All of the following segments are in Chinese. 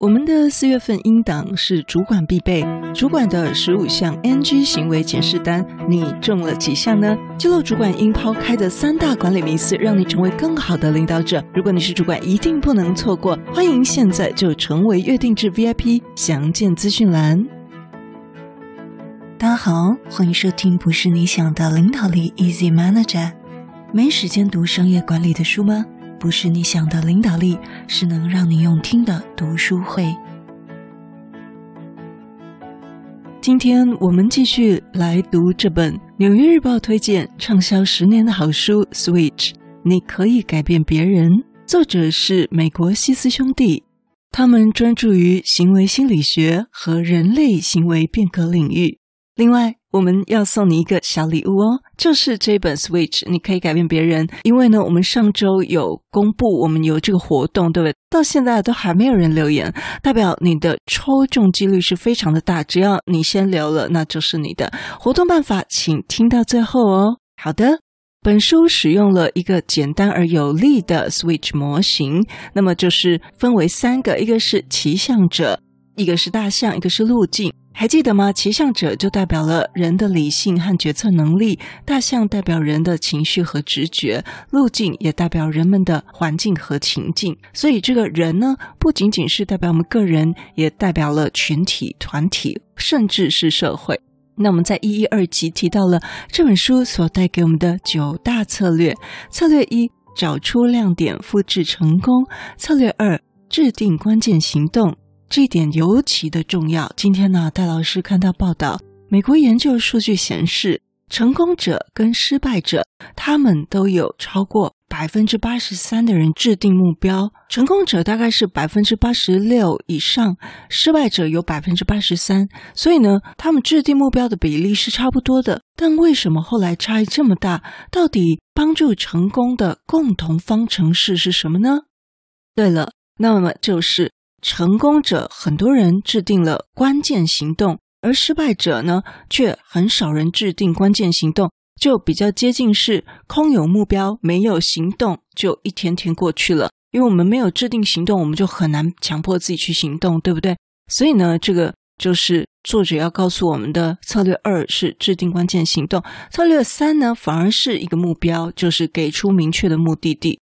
我们的四月份音档是主管必备，主管的十五项 NG 行为检视单，你中了几项呢？记录主管应抛开的三大管理迷思，让你成为更好的领导者。如果你是主管，一定不能错过。欢迎现在就成为月定制 VIP，详见资讯栏。大家好，欢迎收听不是你想的领导力 Easy Manager。没时间读商业管理的书吗？不是你想的领导力，是能让你用听的读书会。今天我们继续来读这本《纽约日报》推荐畅销十年的好书《Switch》，你可以改变别人。作者是美国西斯兄弟，他们专注于行为心理学和人类行为变革领域。另外，我们要送你一个小礼物哦，就是这本 Switch，你可以改变别人。因为呢，我们上周有公布，我们有这个活动，对不对？到现在都还没有人留言，代表你的抽中几率是非常的大。只要你先留了，那就是你的。活动办法，请听到最后哦。好的，本书使用了一个简单而有力的 Switch 模型，那么就是分为三个，一个是骑象者，一个是大象，一个是路径。还记得吗？骑象者就代表了人的理性和决策能力，大象代表人的情绪和直觉，路径也代表人们的环境和情境。所以这个人呢，不仅仅是代表我们个人，也代表了群体、团体，甚至是社会。那我们在一一二集提到了这本书所带给我们的九大策略：策略一，找出亮点，复制成功；策略二，制定关键行动。这一点尤其的重要。今天呢，戴老师看到报道，美国研究数据显示，成功者跟失败者，他们都有超过百分之八十三的人制定目标。成功者大概是百分之八十六以上，失败者有百分之八十三。所以呢，他们制定目标的比例是差不多的。但为什么后来差异这么大？到底帮助成功的共同方程式是什么呢？对了，那么就是。成功者很多人制定了关键行动，而失败者呢，却很少人制定关键行动，就比较接近是空有目标，没有行动，就一天天过去了。因为我们没有制定行动，我们就很难强迫自己去行动，对不对？所以呢，这个就是作者要告诉我们的策略二是制定关键行动，策略三呢，反而是一个目标，就是给出明确的目的地。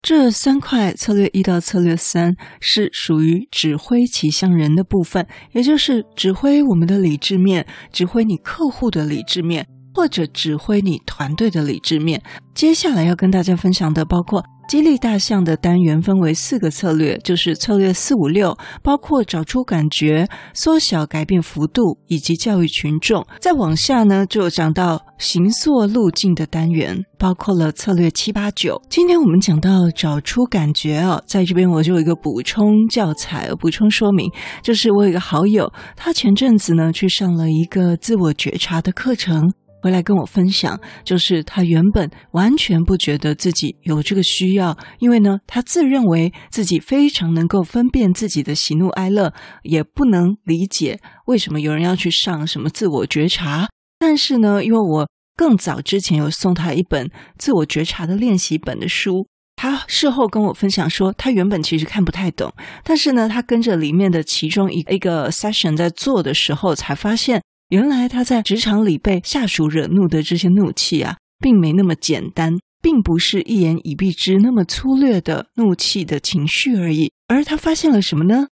这三块策略一到策略三是属于指挥骑象人的部分，也就是指挥我们的理智面，指挥你客户的理智面，或者指挥你团队的理智面。接下来要跟大家分享的包括。激励大象的单元分为四个策略，就是策略四五六，包括找出感觉、缩小改变幅度以及教育群众。再往下呢，就讲到行塑路径的单元，包括了策略七八九。今天我们讲到找出感觉哦，在这边我就有一个补充教材，补充说明，就是我有一个好友，他前阵子呢去上了一个自我觉察的课程。回来跟我分享，就是他原本完全不觉得自己有这个需要，因为呢，他自认为自己非常能够分辨自己的喜怒哀乐，也不能理解为什么有人要去上什么自我觉察。但是呢，因为我更早之前有送他一本自我觉察的练习本的书，他事后跟我分享说，他原本其实看不太懂，但是呢，他跟着里面的其中一个 session 在做的时候，才发现。原来他在职场里被下属惹怒的这些怒气啊，并没那么简单，并不是一言以蔽之那么粗略的怒气的情绪而已。而他发现了什么呢？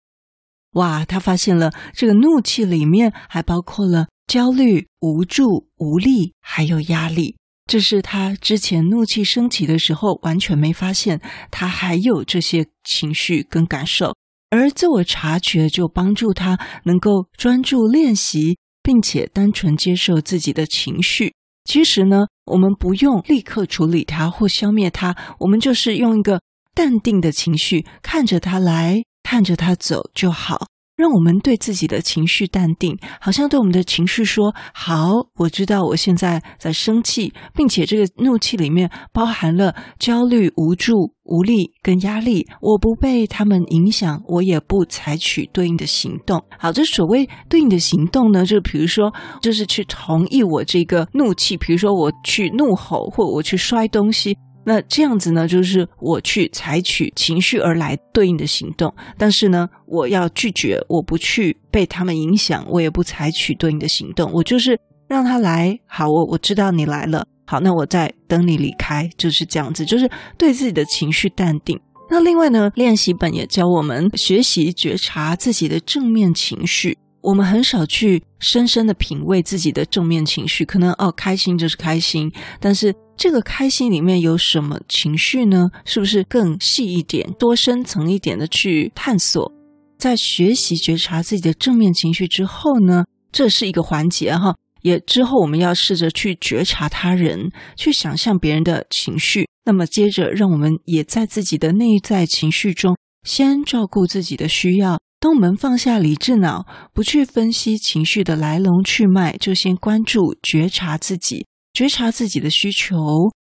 哇，他发现了这个怒气里面还包括了焦虑、无助、无力，还有压力。这是他之前怒气升起的时候完全没发现，他还有这些情绪跟感受。而自我察觉就帮助他能够专注练习。并且单纯接受自己的情绪。其实呢，我们不用立刻处理它或消灭它，我们就是用一个淡定的情绪，看着它来，看着它走就好。让我们对自己的情绪淡定，好像对我们的情绪说：“好，我知道我现在在生气，并且这个怒气里面包含了焦虑、无助、无力跟压力。我不被他们影响，我也不采取对应的行动。好，这所谓对应的行动呢，就比如说，就是去同意我这个怒气，比如说我去怒吼，或我去摔东西。那这样子呢，就是我去采取情绪而来对应的行动，但是呢，我要拒绝，我不去被他们影响，我也不采取对应的行动，我就是让他来。好，我我知道你来了，好，那我再等你离开，就是这样子，就是对自己的情绪淡定。那另外呢，练习本也教我们学习觉察自己的正面情绪。我们很少去深深的品味自己的正面情绪，可能哦，开心就是开心，但是这个开心里面有什么情绪呢？是不是更细一点、多深层一点的去探索？在学习觉察自己的正面情绪之后呢，这是一个环节哈，也之后我们要试着去觉察他人，去想象别人的情绪，那么接着让我们也在自己的内在情绪中先照顾自己的需要。当我们放下理智脑，不去分析情绪的来龙去脉，就先关注觉察自己，觉察自己的需求，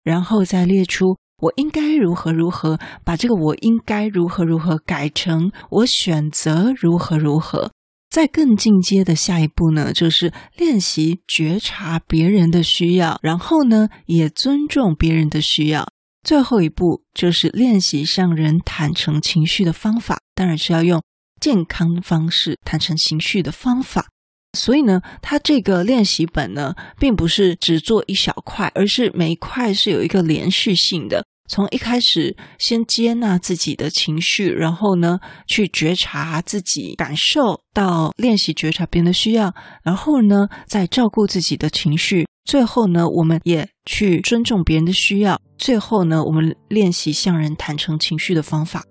然后再列出我应该如何如何，把这个我应该如何如何改成我选择如何如何。在更进阶的下一步呢，就是练习觉察别人的需要，然后呢，也尊重别人的需要。最后一步就是练习向人坦诚情绪的方法，当然是要用。健康方式坦诚情绪的方法，所以呢，它这个练习本呢，并不是只做一小块，而是每一块是有一个连续性的。从一开始先接纳自己的情绪，然后呢，去觉察自己感受，到练习觉察别人的需要，然后呢，再照顾自己的情绪，最后呢，我们也去尊重别人的需要，最后呢，我们练习向人坦诚情绪的方法。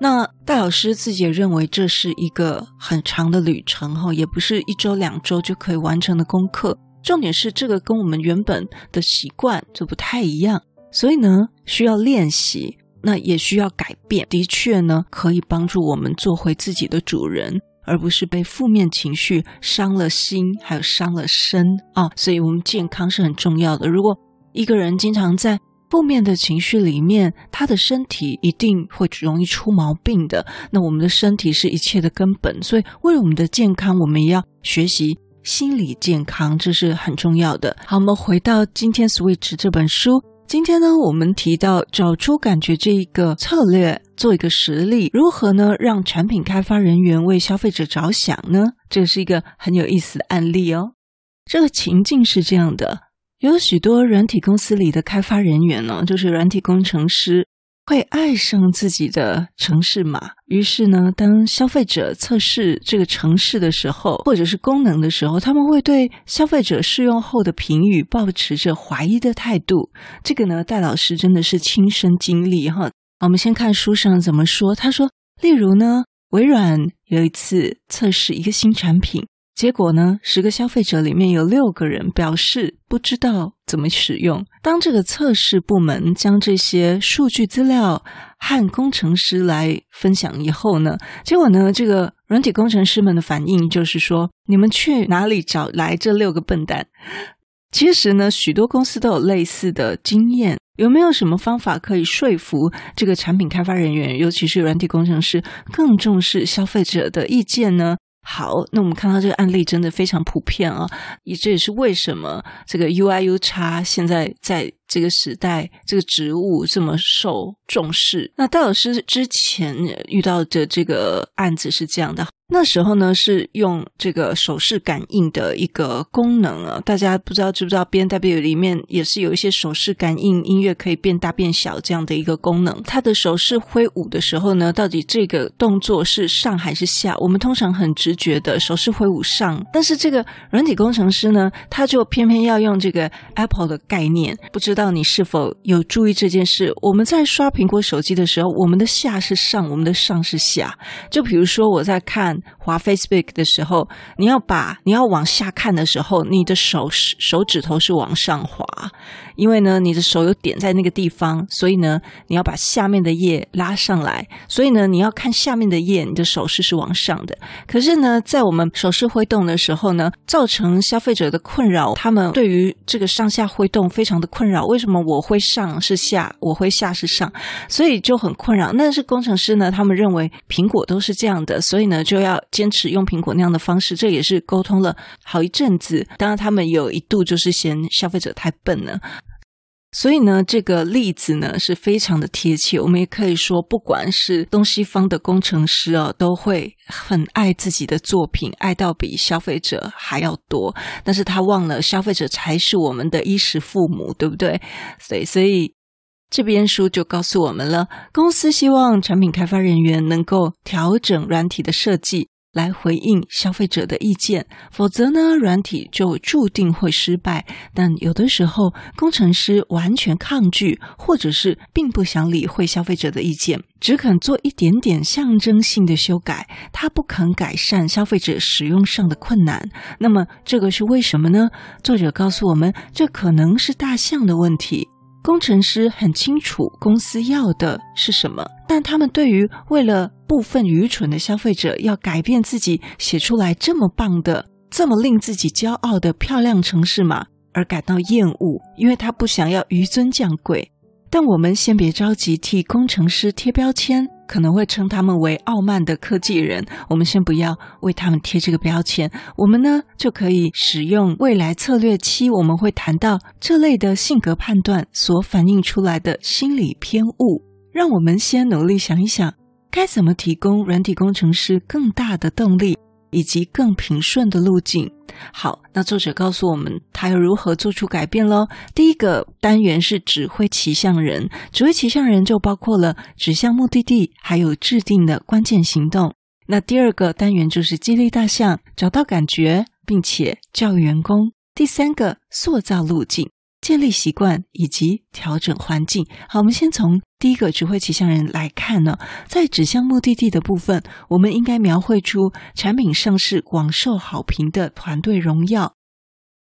那戴老师自己也认为这是一个很长的旅程哈，也不是一周两周就可以完成的功课。重点是这个跟我们原本的习惯就不太一样，所以呢，需要练习，那也需要改变。的确呢，可以帮助我们做回自己的主人，而不是被负面情绪伤了心，还有伤了身啊。所以，我们健康是很重要的。如果一个人经常在负面的情绪里面，他的身体一定会容易出毛病的。那我们的身体是一切的根本，所以为了我们的健康，我们也要学习心理健康，这是很重要的。好，我们回到今天《Switch》这本书。今天呢，我们提到找出感觉这一个策略，做一个实例，如何呢让产品开发人员为消费者着想呢？这是一个很有意思的案例哦。这个情境是这样的。有许多软体公司里的开发人员呢，就是软体工程师，会爱上自己的程式码。于是呢，当消费者测试这个程式的时候，或者是功能的时候，他们会对消费者试用后的评语抱持着怀疑的态度。这个呢，戴老师真的是亲身经历哈。我们先看书上怎么说。他说，例如呢，微软有一次测试一个新产品。结果呢，十个消费者里面有六个人表示不知道怎么使用。当这个测试部门将这些数据资料和工程师来分享以后呢，结果呢，这个软体工程师们的反应就是说：“你们去哪里找来这六个笨蛋？”其实呢，许多公司都有类似的经验。有没有什么方法可以说服这个产品开发人员，尤其是软体工程师，更重视消费者的意见呢？好，那我们看到这个案例真的非常普遍啊，也这也是为什么这个 U I U 差现在在这个时代，这个职务这么受重视。那戴老师之前遇到的这个案子是这样的。那时候呢，是用这个手势感应的一个功能啊，大家不知道知不知道，BMW 里面也是有一些手势感应音乐可以变大变小这样的一个功能。他的手势挥舞的时候呢，到底这个动作是上还是下？我们通常很直觉的手势挥舞上，但是这个软体工程师呢，他就偏偏要用这个 Apple 的概念。不知道你是否有注意这件事？我们在刷苹果手机的时候，我们的下是上，我们的上是下。就比如说我在看。滑 Facebook 的时候，你要把你要往下看的时候，你的手手指头是往上滑，因为呢，你的手有点在那个地方，所以呢，你要把下面的页拉上来，所以呢，你要看下面的页，你的手势是往上的。可是呢，在我们手势挥动的时候呢，造成消费者的困扰，他们对于这个上下挥动非常的困扰。为什么我会上是下，我会下是上，所以就很困扰。但是工程师呢，他们认为苹果都是这样的，所以呢，就。要坚持用苹果那样的方式，这也是沟通了好一阵子。当然，他们有一度就是嫌消费者太笨了。所以呢，这个例子呢是非常的贴切。我们也可以说，不管是东西方的工程师哦，都会很爱自己的作品，爱到比消费者还要多。但是他忘了，消费者才是我们的衣食父母，对不对？所以，所以这边书就告诉我们了，公司希望产品开发人员能够调整软体的设计。来回应消费者的意见，否则呢，软体就注定会失败。但有的时候，工程师完全抗拒，或者是并不想理会消费者的意见，只肯做一点点象征性的修改，他不肯改善消费者使用上的困难。那么，这个是为什么呢？作者告诉我们，这可能是大象的问题。工程师很清楚公司要的是什么，但他们对于为了部分愚蠢的消费者要改变自己写出来这么棒的、这么令自己骄傲的漂亮城市码而感到厌恶，因为他不想要纡尊降贵。但我们先别着急替工程师贴标签。可能会称他们为傲慢的科技人，我们先不要为他们贴这个标签。我们呢，就可以使用未来策略七，我们会谈到这类的性格判断所反映出来的心理偏误。让我们先努力想一想，该怎么提供软体工程师更大的动力。以及更平顺的路径。好，那作者告诉我们，他要如何做出改变喽？第一个单元是指挥骑象人，指挥骑象人就包括了指向目的地，还有制定的关键行动。那第二个单元就是激励大象，找到感觉，并且教育员工。第三个塑造路径。建立习惯以及调整环境。好，我们先从第一个指挥骑象人来看呢，在指向目的地的部分，我们应该描绘出产品上市广受好评的团队荣耀。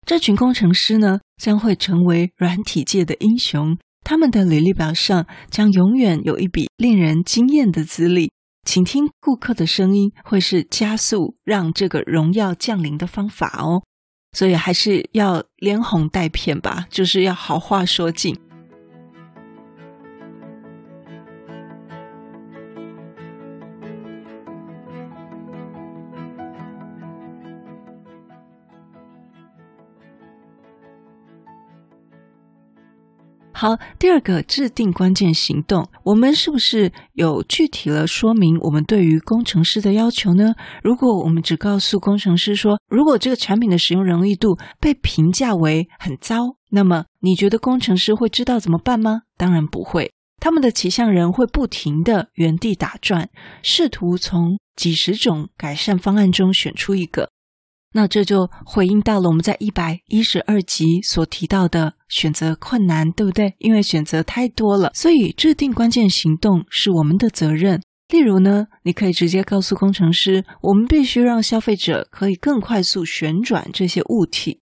这群工程师呢，将会成为软体界的英雄，他们的履历表上将永远有一笔令人惊艳的资历。倾听顾客的声音，会是加速让这个荣耀降临的方法哦。所以还是要连哄带骗吧，就是要好话说尽。好，第二个制定关键行动，我们是不是有具体了说明我们对于工程师的要求呢？如果我们只告诉工程师说，如果这个产品的使用容易度被评价为很糟，那么你觉得工程师会知道怎么办吗？当然不会，他们的骑象人会不停地原地打转，试图从几十种改善方案中选出一个。那这就回应到了我们在一百一十二集所提到的选择困难，对不对？因为选择太多了，所以制定关键行动是我们的责任。例如呢，你可以直接告诉工程师，我们必须让消费者可以更快速旋转这些物体。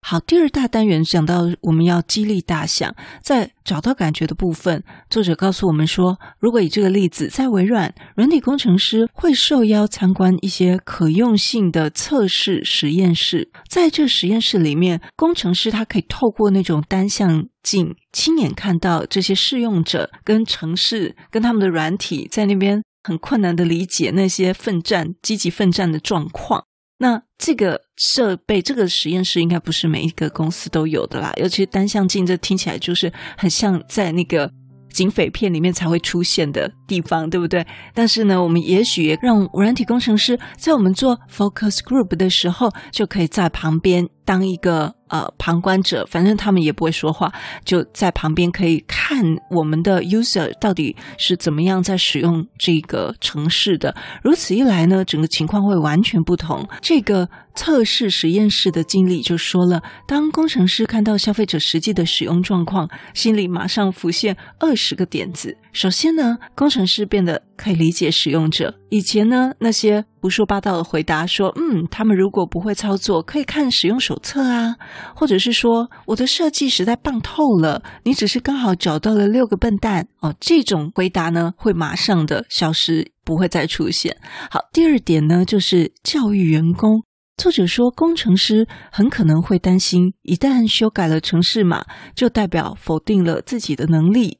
好，第二大单元讲到我们要激励大象，在找到感觉的部分，作者告诉我们说，如果以这个例子，在微软，软体工程师会受邀参观一些可用性的测试实验室，在这实验室里面，工程师他可以透过那种单向镜，亲眼看到这些试用者跟城市跟他们的软体在那边很困难的理解那些奋战、积极奋战的状况。那这个设备，这个实验室应该不是每一个公司都有的啦，尤其是单向镜，这听起来就是很像在那个警匪片里面才会出现的地方，对不对？但是呢，我们也许让软体工程师在我们做 focus group 的时候，就可以在旁边当一个。呃，旁观者，反正他们也不会说话，就在旁边可以看我们的 user 到底是怎么样在使用这个城市的。如此一来呢，整个情况会完全不同。这个测试实验室的经理就说了，当工程师看到消费者实际的使用状况，心里马上浮现二十个点子。首先呢，工程城市变得可以理解使用者。以前呢，那些胡说八道的回答说，嗯，他们如果不会操作，可以看使用手册啊，或者是说我的设计实在棒透了，你只是刚好找到了六个笨蛋哦，这种回答呢会马上的消失，不会再出现。好，第二点呢就是教育员工。作者说，工程师很可能会担心，一旦修改了程式码，就代表否定了自己的能力。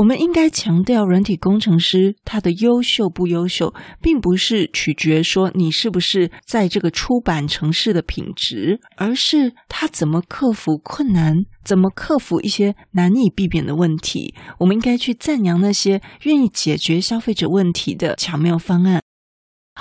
我们应该强调，人体工程师他的优秀不优秀，并不是取决说你是不是在这个出版城市的品质，而是他怎么克服困难，怎么克服一些难以避免的问题。我们应该去赞扬那些愿意解决消费者问题的巧妙方案。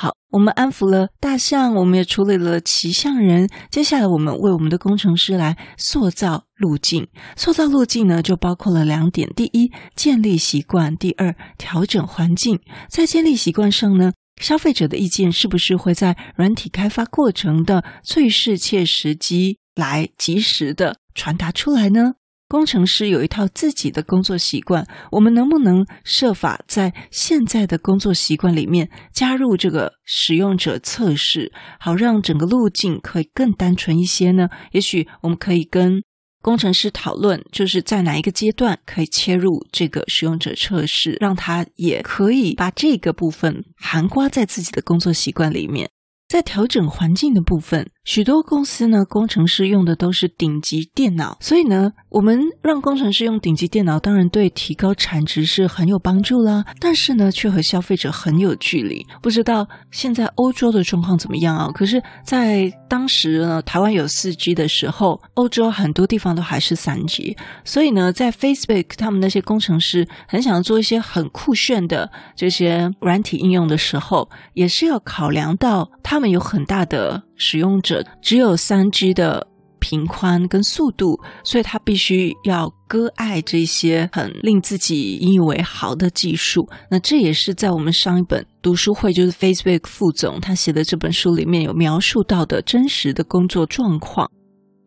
好，我们安抚了大象，我们也处理了骑象人。接下来，我们为我们的工程师来塑造路径。塑造路径呢，就包括了两点：第一，建立习惯；第二，调整环境。在建立习惯上呢，消费者的意见是不是会在软体开发过程的最适切时机来及时的传达出来呢？工程师有一套自己的工作习惯，我们能不能设法在现在的工作习惯里面加入这个使用者测试，好让整个路径可以更单纯一些呢？也许我们可以跟工程师讨论，就是在哪一个阶段可以切入这个使用者测试，让他也可以把这个部分含括在自己的工作习惯里面。在调整环境的部分，许多公司呢，工程师用的都是顶级电脑，所以呢，我们让工程师用顶级电脑，当然对提高产值是很有帮助啦。但是呢，却和消费者很有距离。不知道现在欧洲的状况怎么样啊？可是，在当时呢，台湾有四 G 的时候，欧洲很多地方都还是三 G，所以呢，在 Facebook 他们那些工程师很想要做一些很酷炫的这些软体应用的时候，也是要考量到。他们有很大的使用者，只有三 G 的频宽跟速度，所以他必须要割爱这些很令自己引以为豪的技术。那这也是在我们上一本读书会，就是 Facebook 副总他写的这本书里面有描述到的真实的工作状况。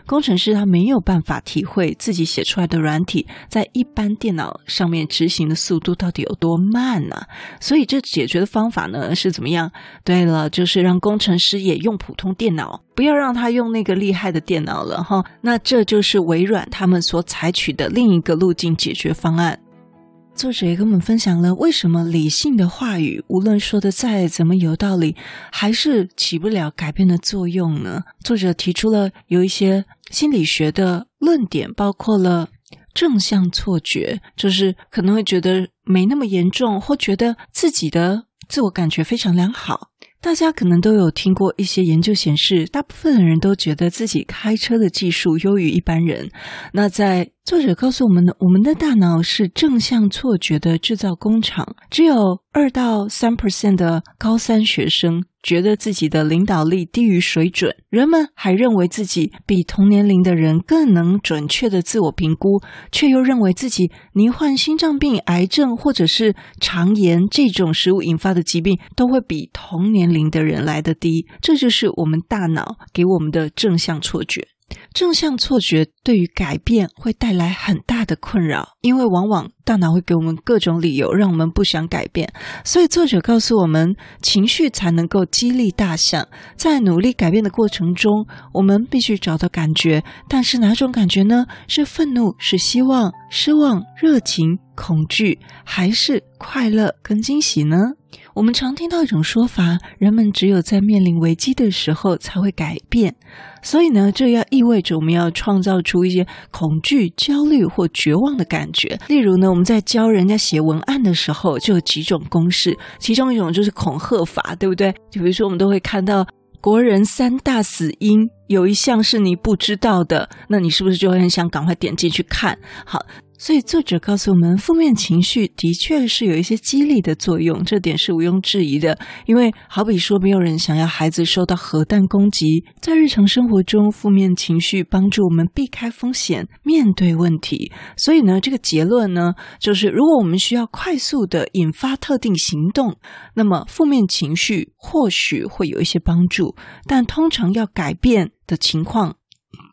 工程师他没有办法体会自己写出来的软体在一般电脑上面执行的速度到底有多慢呢？所以这解决的方法呢是怎么样？对了，就是让工程师也用普通电脑，不要让他用那个厉害的电脑了哈。那这就是微软他们所采取的另一个路径解决方案。作者也跟我们分享了为什么理性的话语，无论说的再怎么有道理，还是起不了改变的作用呢？作者提出了有一些心理学的论点，包括了正向错觉，就是可能会觉得没那么严重，或觉得自己的自我感觉非常良好。大家可能都有听过一些研究显示，大部分的人都觉得自己开车的技术优于一般人。那在作者告诉我们的，我们的大脑是正向错觉的制造工厂，只有二到三 percent 的高三学生觉得自己的领导力低于水准。人们还认为自己比同年龄的人更能准确的自我评估，却又认为自己罹患心脏病、癌症或者是肠炎这种食物引发的疾病都会比同年龄的人来得低。这就是我们大脑给我们的正向错觉。正向错觉对于改变会带来很大的困扰，因为往往大脑会给我们各种理由，让我们不想改变。所以作者告诉我们，情绪才能够激励大象。在努力改变的过程中，我们必须找到感觉。但是哪种感觉呢？是愤怒？是希望？失望？热情？恐惧？还是快乐跟惊喜呢？我们常听到一种说法：人们只有在面临危机的时候才会改变。所以呢，这要意味着我们要创造出一些恐惧、焦虑或绝望的感觉。例如呢，我们在教人家写文案的时候，就有几种公式，其中一种就是恐吓法，对不对？就比如说，我们都会看到国人三大死因，有一项是你不知道的，那你是不是就会很想赶快点进去看？好。所以作者告诉我们，负面情绪的确是有一些激励的作用，这点是毋庸置疑的。因为好比说，没有人想要孩子受到核弹攻击，在日常生活中，负面情绪帮助我们避开风险，面对问题。所以呢，这个结论呢，就是如果我们需要快速的引发特定行动，那么负面情绪或许会有一些帮助，但通常要改变的情况。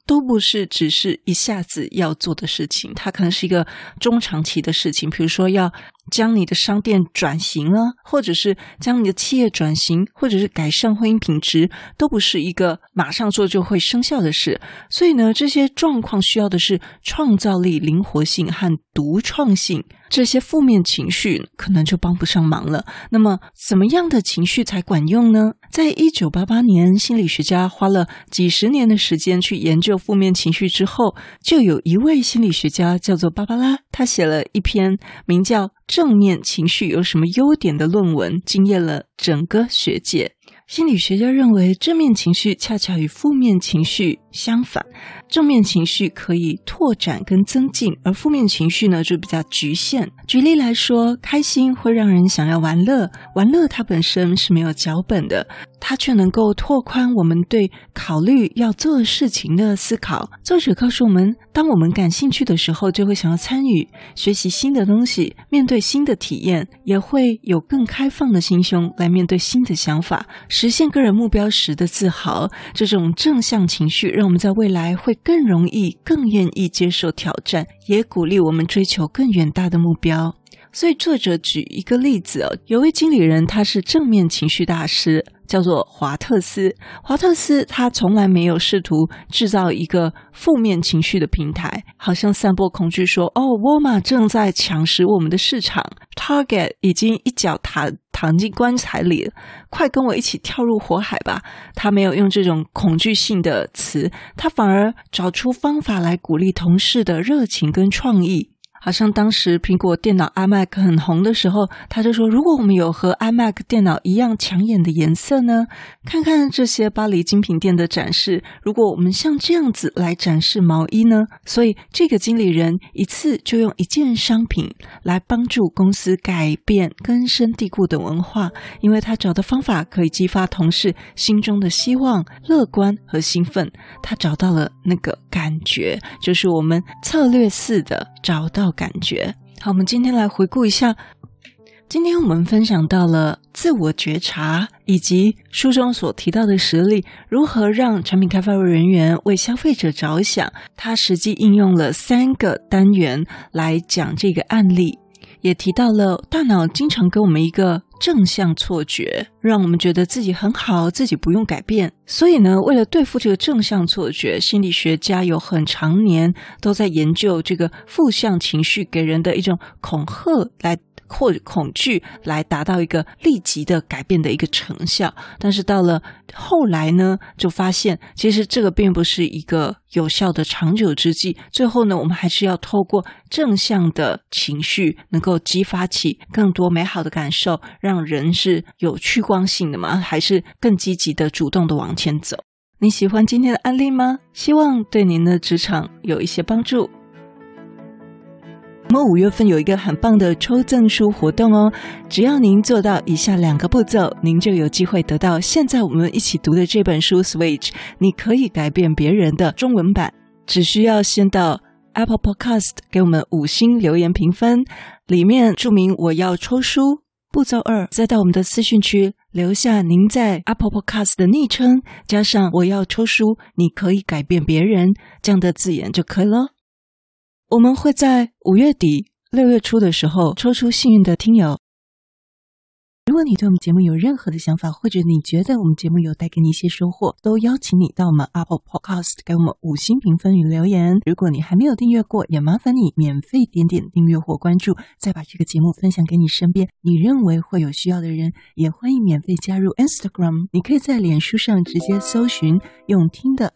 都不是只是一下子要做的事情，它可能是一个中长期的事情。比如说，要将你的商店转型啊，或者是将你的企业转型，或者是改善婚姻品质，都不是一个马上做就会生效的事。所以呢，这些状况需要的是创造力、灵活性和独创性。这些负面情绪可能就帮不上忙了。那么，怎么样的情绪才管用呢？在一九八八年，心理学家花了几十年的时间去研究负面情绪之后，就有一位心理学家叫做芭芭拉，他写了一篇名叫《正面情绪有什么优点》的论文，惊艳了整个学界。心理学家认为，正面情绪恰恰与负面情绪相反，正面情绪可以拓展跟增进，而负面情绪呢就比较局限。举例来说，开心会让人想要玩乐，玩乐它本身是没有脚本的，它却能够拓宽我们对考虑要做事情的思考。作者告诉我们，当我们感兴趣的时候，就会想要参与学习新的东西，面对新的体验，也会有更开放的心胸来面对新的想法。实现个人目标时的自豪，这种正向情绪让我们在未来会更容易、更愿意接受挑战，也鼓励我们追求更远大的目标。所以，作者举一个例子哦，有位经理人，他是正面情绪大师，叫做华特斯。华特斯他从来没有试图制造一个负面情绪的平台，好像散播恐惧，说：“哦，沃尔玛正在抢食我们的市场，Target 已经一脚踏躺进棺材里了，快跟我一起跳入火海吧！”他没有用这种恐惧性的词，他反而找出方法来鼓励同事的热情跟创意。好像当时苹果电脑 iMac 很红的时候，他就说：“如果我们有和 iMac 电脑一样抢眼的颜色呢？看看这些巴黎精品店的展示，如果我们像这样子来展示毛衣呢？”所以这个经理人一次就用一件商品来帮助公司改变根深蒂固的文化，因为他找的方法可以激发同事心中的希望、乐观和兴奋。他找到了那个感觉，就是我们策略似的找到。感觉好，我们今天来回顾一下。今天我们分享到了自我觉察，以及书中所提到的实例，如何让产品开发人员为消费者着想。他实际应用了三个单元来讲这个案例，也提到了大脑经常给我们一个正向错觉，让我们觉得自己很好，自己不用改变。所以呢，为了对付这个正向错觉，心理学家有很长年都在研究这个负向情绪给人的一种恐吓来。或恐惧来达到一个立即的改变的一个成效，但是到了后来呢，就发现其实这个并不是一个有效的长久之计。最后呢，我们还是要透过正向的情绪，能够激发起更多美好的感受，让人是有趋光性的嘛，还是更积极的、主动的往前走。你喜欢今天的案例吗？希望对您的职场有一些帮助。我们五月份有一个很棒的抽赠书活动哦，只要您做到以下两个步骤，您就有机会得到现在我们一起读的这本书《Switch》，你可以改变别人的中文版。只需要先到 Apple Podcast 给我们五星留言评分，里面注明我要抽书。步骤二，再到我们的私讯区留下您在 Apple Podcast 的昵称，加上我要抽书，你可以改变别人这样的字眼就可以了。我们会在五月底、六月初的时候抽出幸运的听友。如果你对我们节目有任何的想法，或者你觉得我们节目有带给你一些收获，都邀请你到我们 Apple Podcast 给我们五星评分与留言。如果你还没有订阅过，也麻烦你免费点点订阅或关注，再把这个节目分享给你身边你认为会有需要的人。也欢迎免费加入 Instagram，你可以在脸书上直接搜寻“用听的